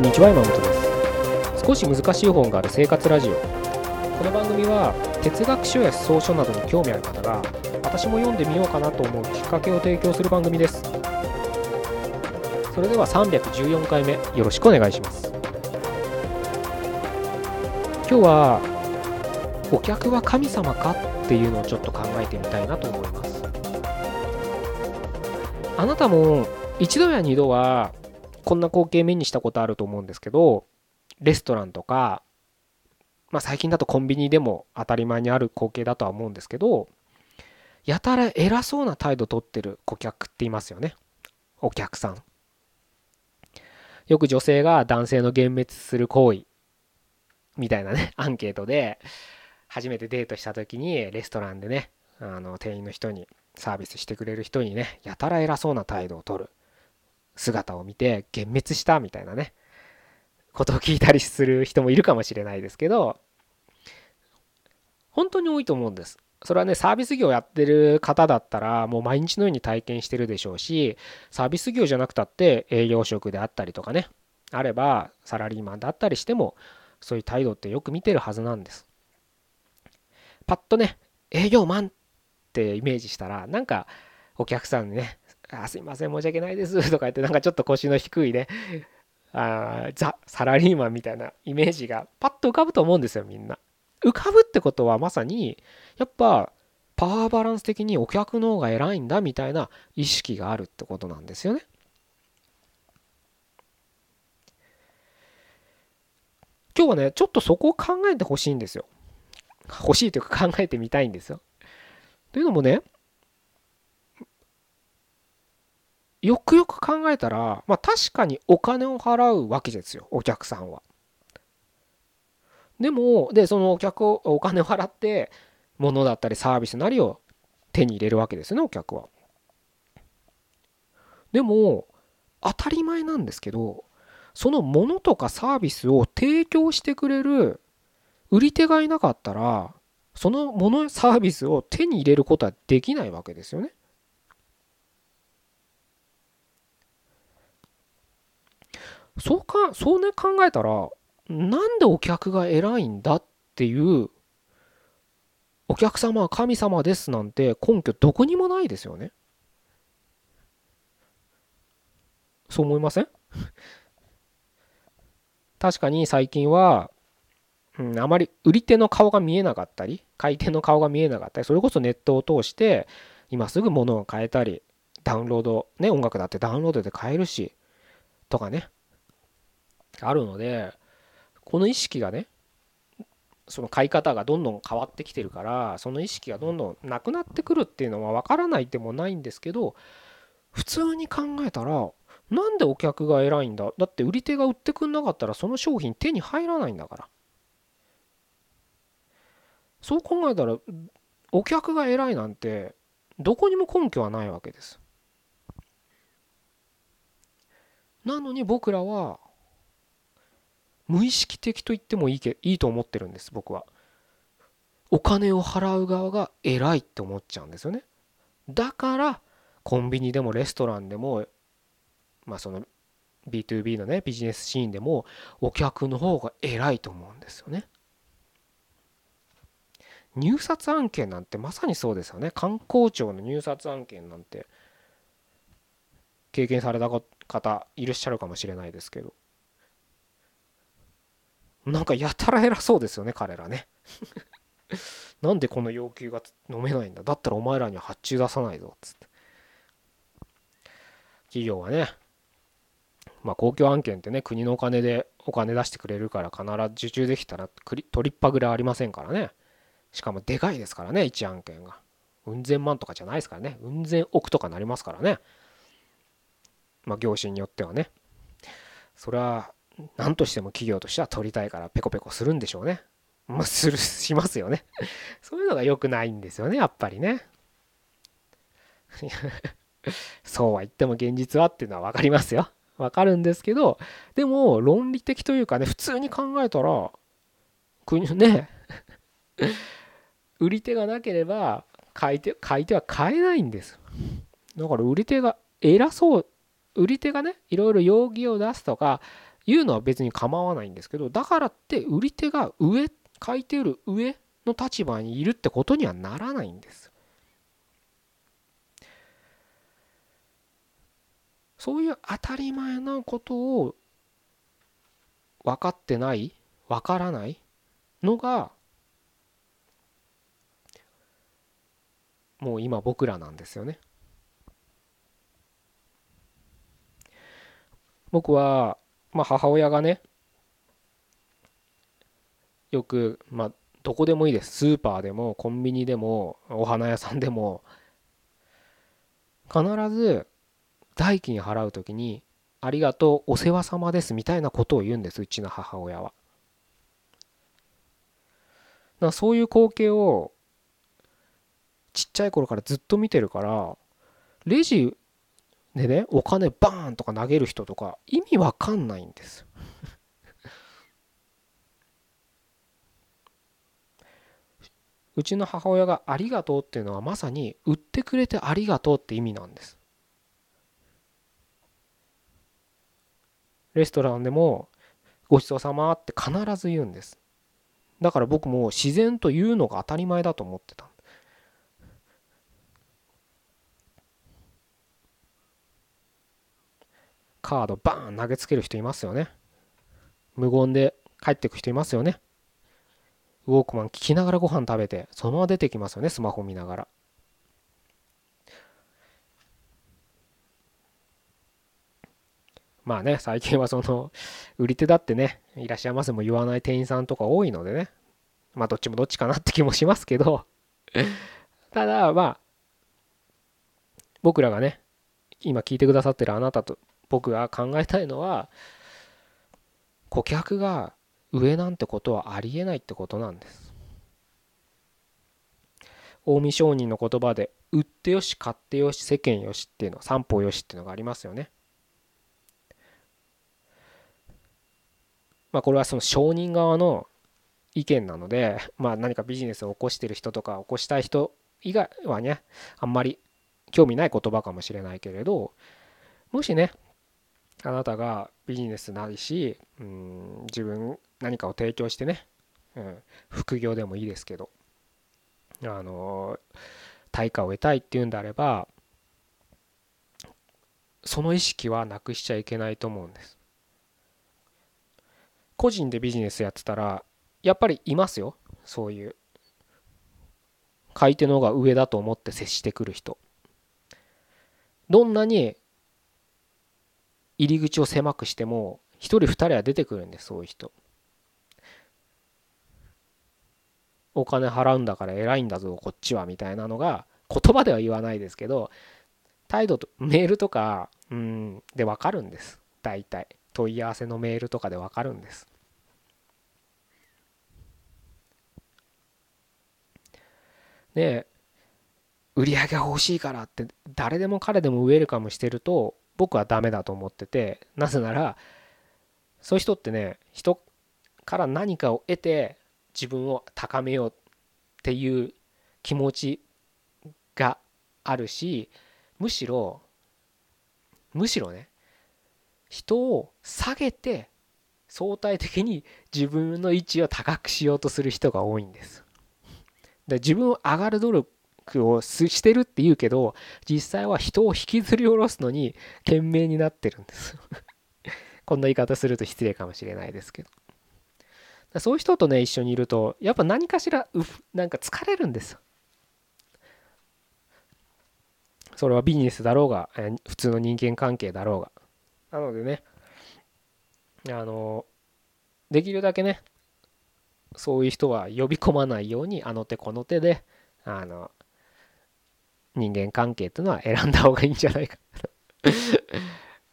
んにちは山本です。少し難しい本がある生活ラジオ。この番組は哲学書や草書などに興味ある方が私も読んでみようかなと思うきっかけを提供する番組です。それでは314回目よろしくお願いします。今日はお客は神様かっていうのをちょっと考えてみたいなと思います。あなたも一度や二度はこんな光景目にしたことあると思うんですけどレストランとか、まあ、最近だとコンビニでも当たり前にある光景だとは思うんですけどやたら偉そうな態度取ってる顧客っていますよね。お客さん。よく女性が男性の幻滅する行為みたいなね アンケートで初めてデートした時にレストランでねあの店員の人にサービスしてくれる人にねやたら偉そうな態度を取る。姿を見て幻滅したみたいなねことを聞いたりする人もいるかもしれないですけど本当に多いと思うんです。それはねサービス業やってる方だったらもう毎日のように体験してるでしょうしサービス業じゃなくたって営業職であったりとかねあればサラリーマンだったりしてもそういう態度ってよく見てるはずなんです。パッとね営業マンってイメージしたらなんかお客さんにねあすいません申し訳ないですとか言ってなんかちょっと腰の低いねあザ・サラリーマンみたいなイメージがパッと浮かぶと思うんですよみんな。浮かぶってことはまさにやっぱパワーバランス的にお客の方が偉いんだみたいな意識があるってことなんですよね。今日はねちょっとそこを考えてほしいんですよ。欲しいというか考えてみたいんですよ。というのもねよくよく考えたら、まあ確かにお金を払うわけですよ、お客さんは。でも、で、そのお客を、お金を払って、物だったりサービスなりを手に入れるわけですよね、お客は。でも、当たり前なんですけど、その物とかサービスを提供してくれる売り手がいなかったら、その物サービスを手に入れることはできないわけですよね。そうかそうね考えたらなんでお客が偉いんだっていうお客様は神様ですなんて根拠どこにもないですよね。そう思いません？確かに最近は、うん、あまり売り手の顔が見えなかったり買い手の顔が見えなかったりそれこそネットを通して今すぐ物を買えたりダウンロードね音楽だってダウンロードで買えるしとかねあるのでこの意識がねその買い方がどんどん変わってきてるからその意識がどんどんなくなってくるっていうのは分からないでもないんですけど普通に考えたらなんでお客が偉いんだ？だって売り手が売ってくんなかったらその商品手に入らないんだから。そう考えたらお客が偉いなんてどこにも根拠はないわけです。なのに僕らは無意識的と言ってもいいけいいと思ってるんです僕は。お金を払う側が偉いって思っちゃうんですよね。だからコンビニでもレストランでもまあその B2B のねビジネスシーンでもお客の方が偉いと思うんですよね。入札案件なんてまさにそうですよね。観光庁の入札案件なんて経験された方いらっしゃるかもしれないですけど。なんかやたら偉そうですよね彼らね。なんでこの要求が飲めないんだ？だったらお前らには発注出さないぞっつって。企業はねまあ公共案件ってね国のお金でお金出してくれるから必ず受注できたら取りっぱぐれありませんからね。しかもでかいですからね1案件が。うん千万とかじゃないですからね。うん千億とかなりますからね。まあ業種によってはね。それは何としても企業としては取りたいからペコペコするんでしょうね。まあ、する、しますよね。そういうのが良くないんですよね、やっぱりね。そうは言っても現実はっていうのは分かりますよ。分かるんですけど、でも論理的というかね、普通に考えたら、国ね、売り手がなければ買い手、買い手は買えないんです。だから売り手が偉そう、売り手がね、いろいろ容疑を出すとか、言うのは別に構わないんですけどだからって売り手が上書いてる上の立場にいるってことにはならないんですそういう当たり前なことを分かってない分からないのがもう今僕らなんですよね。僕は、まあ、母親がねよく、まあ、どこでもいいですスーパーでもコンビニでもお花屋さんでも必ず代金払う時に「ありがとうお世話様です」みたいなことを言うんですうちの母親は。だそういう光景をちっちゃい頃からずっと見てるからレジでねお金バーンとか投げる人とか意味わかんないんです うちの母親が「ありがとう」っていうのはまさに売ってくれてありがとうって意味なんです。レストランでもごちそうさまって必ず言うんです。だから僕も自然と言うのが当たり前だと思ってたカードバーン投げつける人いますよね。無言で帰ってく人いますよね。ウォークマン聞きながらご飯食べてそのまま出てきますよねスマホ見ながら。まあね、最近はその、売り手だってね、いらっしゃいませも言わない店員さんとか多いのでね、まあどっちもどっちかなって気もしますけど。ただまあ、僕らがね、今聞いてくださってるあなたと僕が考えたいのは、顧客が上なんてことはありえないってことなんです。近江商人の言葉で、売ってよし、買ってよし、世間よしっていうの、三方よしっていうのがありますよね。まあ、これはその証人側の意見なので、まあ、何かビジネスを起こしてる人とか起こしたい人以外はねあんまり興味ない言葉かもしれないけれどもしねあなたがビジネスないしうん自分何かを提供してね、うん、副業でもいいですけどあの対価を得たいっていうんであればその意識はなくしちゃいけないと思うんです。個人でビジネスやってたらやっぱりいますよ。そういう買い手の方が上だと思って接してくる人。どんなに入り口を狭くしても1人2人は出てくるんですそういう人。お金払うんだから偉いんだぞこっちはみたいなのが言葉では言わないですけど態度とメールとかうんで分かるんです。大体。問い合わせのメールとかで分かるんです。で売り上げが欲しいからって誰でも彼でもウェルカムしてると僕はダメだと思っててなぜならそういう人ってね人から何かを得て自分を高めようっていう気持ちがあるしむしろむしろね人を下げて相対的に自分の位置を高くしようとする人が多いんです。で自分を上がる努力をしてるって言うけど実際は人を引きずり下ろすのに懸命になってるんです。こんな言い方すると失礼かもしれないですけど。そういう人とね一緒にいるとやっぱ何かしらうなんか疲れるんですそれはビジネスだろうが普通の人間関係だろうが。なのでねあのできるだけねそういう人は呼び込まないようにあの手この手であの人間関係っていうのは選んだ方がいいんじゃないか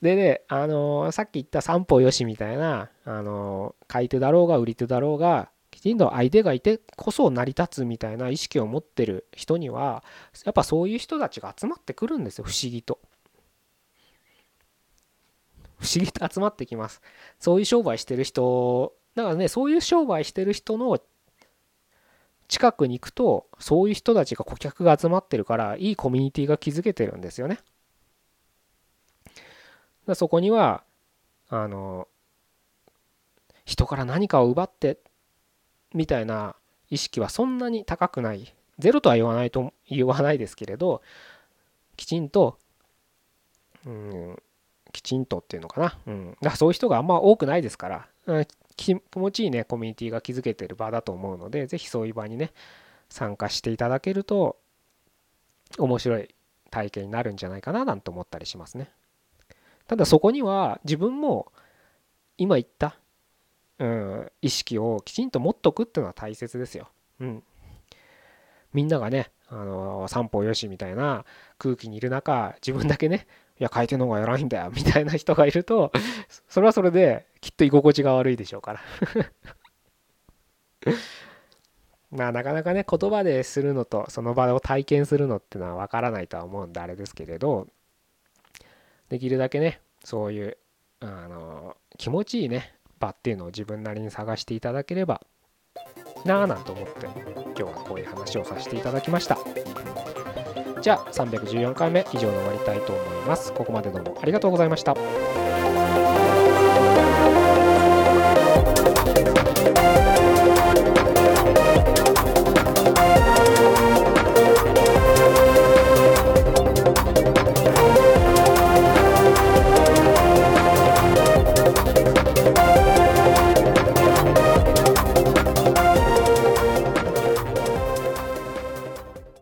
でね、あのさっき言った三方よしみたいな、あの買い手だろうが売り手だろうがきちんと相手がいてこそ成り立つみたいな意識を持ってる人にはやっぱそういう人たちが集まってくるんですよ不思議と。不思議と集まってきます。そういう商売してる人だからねそういう商売してる人の近くに行くとそういう人たちが顧客が集まってるからいいコミュニティが築けてるんですよね。そこにはあの人から何かを奪ってみたいな意識はそんなに高くない。ゼロとは言わないと言わないですけれどきちんとうんきちんとっていうのかな、うん、だそういう人があんま多くないですから、うん、気持ちいいねコミュニティが築けてる場だと思うので是非そういう場にね参加していただけると面白い体験になるんじゃないかななんて思ったりしますね。ただそこには自分も今言った、うん、意識をきちんと持っとくっていうのは大切ですよ、うん、みんながねあの散歩よしみたいな空気にいる中自分だけねいや回転の方が偉いんだよみたいな人がいると それはそれできっと居心地が悪いでしょうから。まあなかなかね言葉でするのとその場を体験するのってのは分からないとは思うんであれですけれどできるだけねそういうあの気持ちいいね場っていうのを自分なりに探していただければなあなんて思って今日はこういう話をさせていただきました。じゃあ314回目以上で終わりたいと思います。ここまでどうもありがとうございました。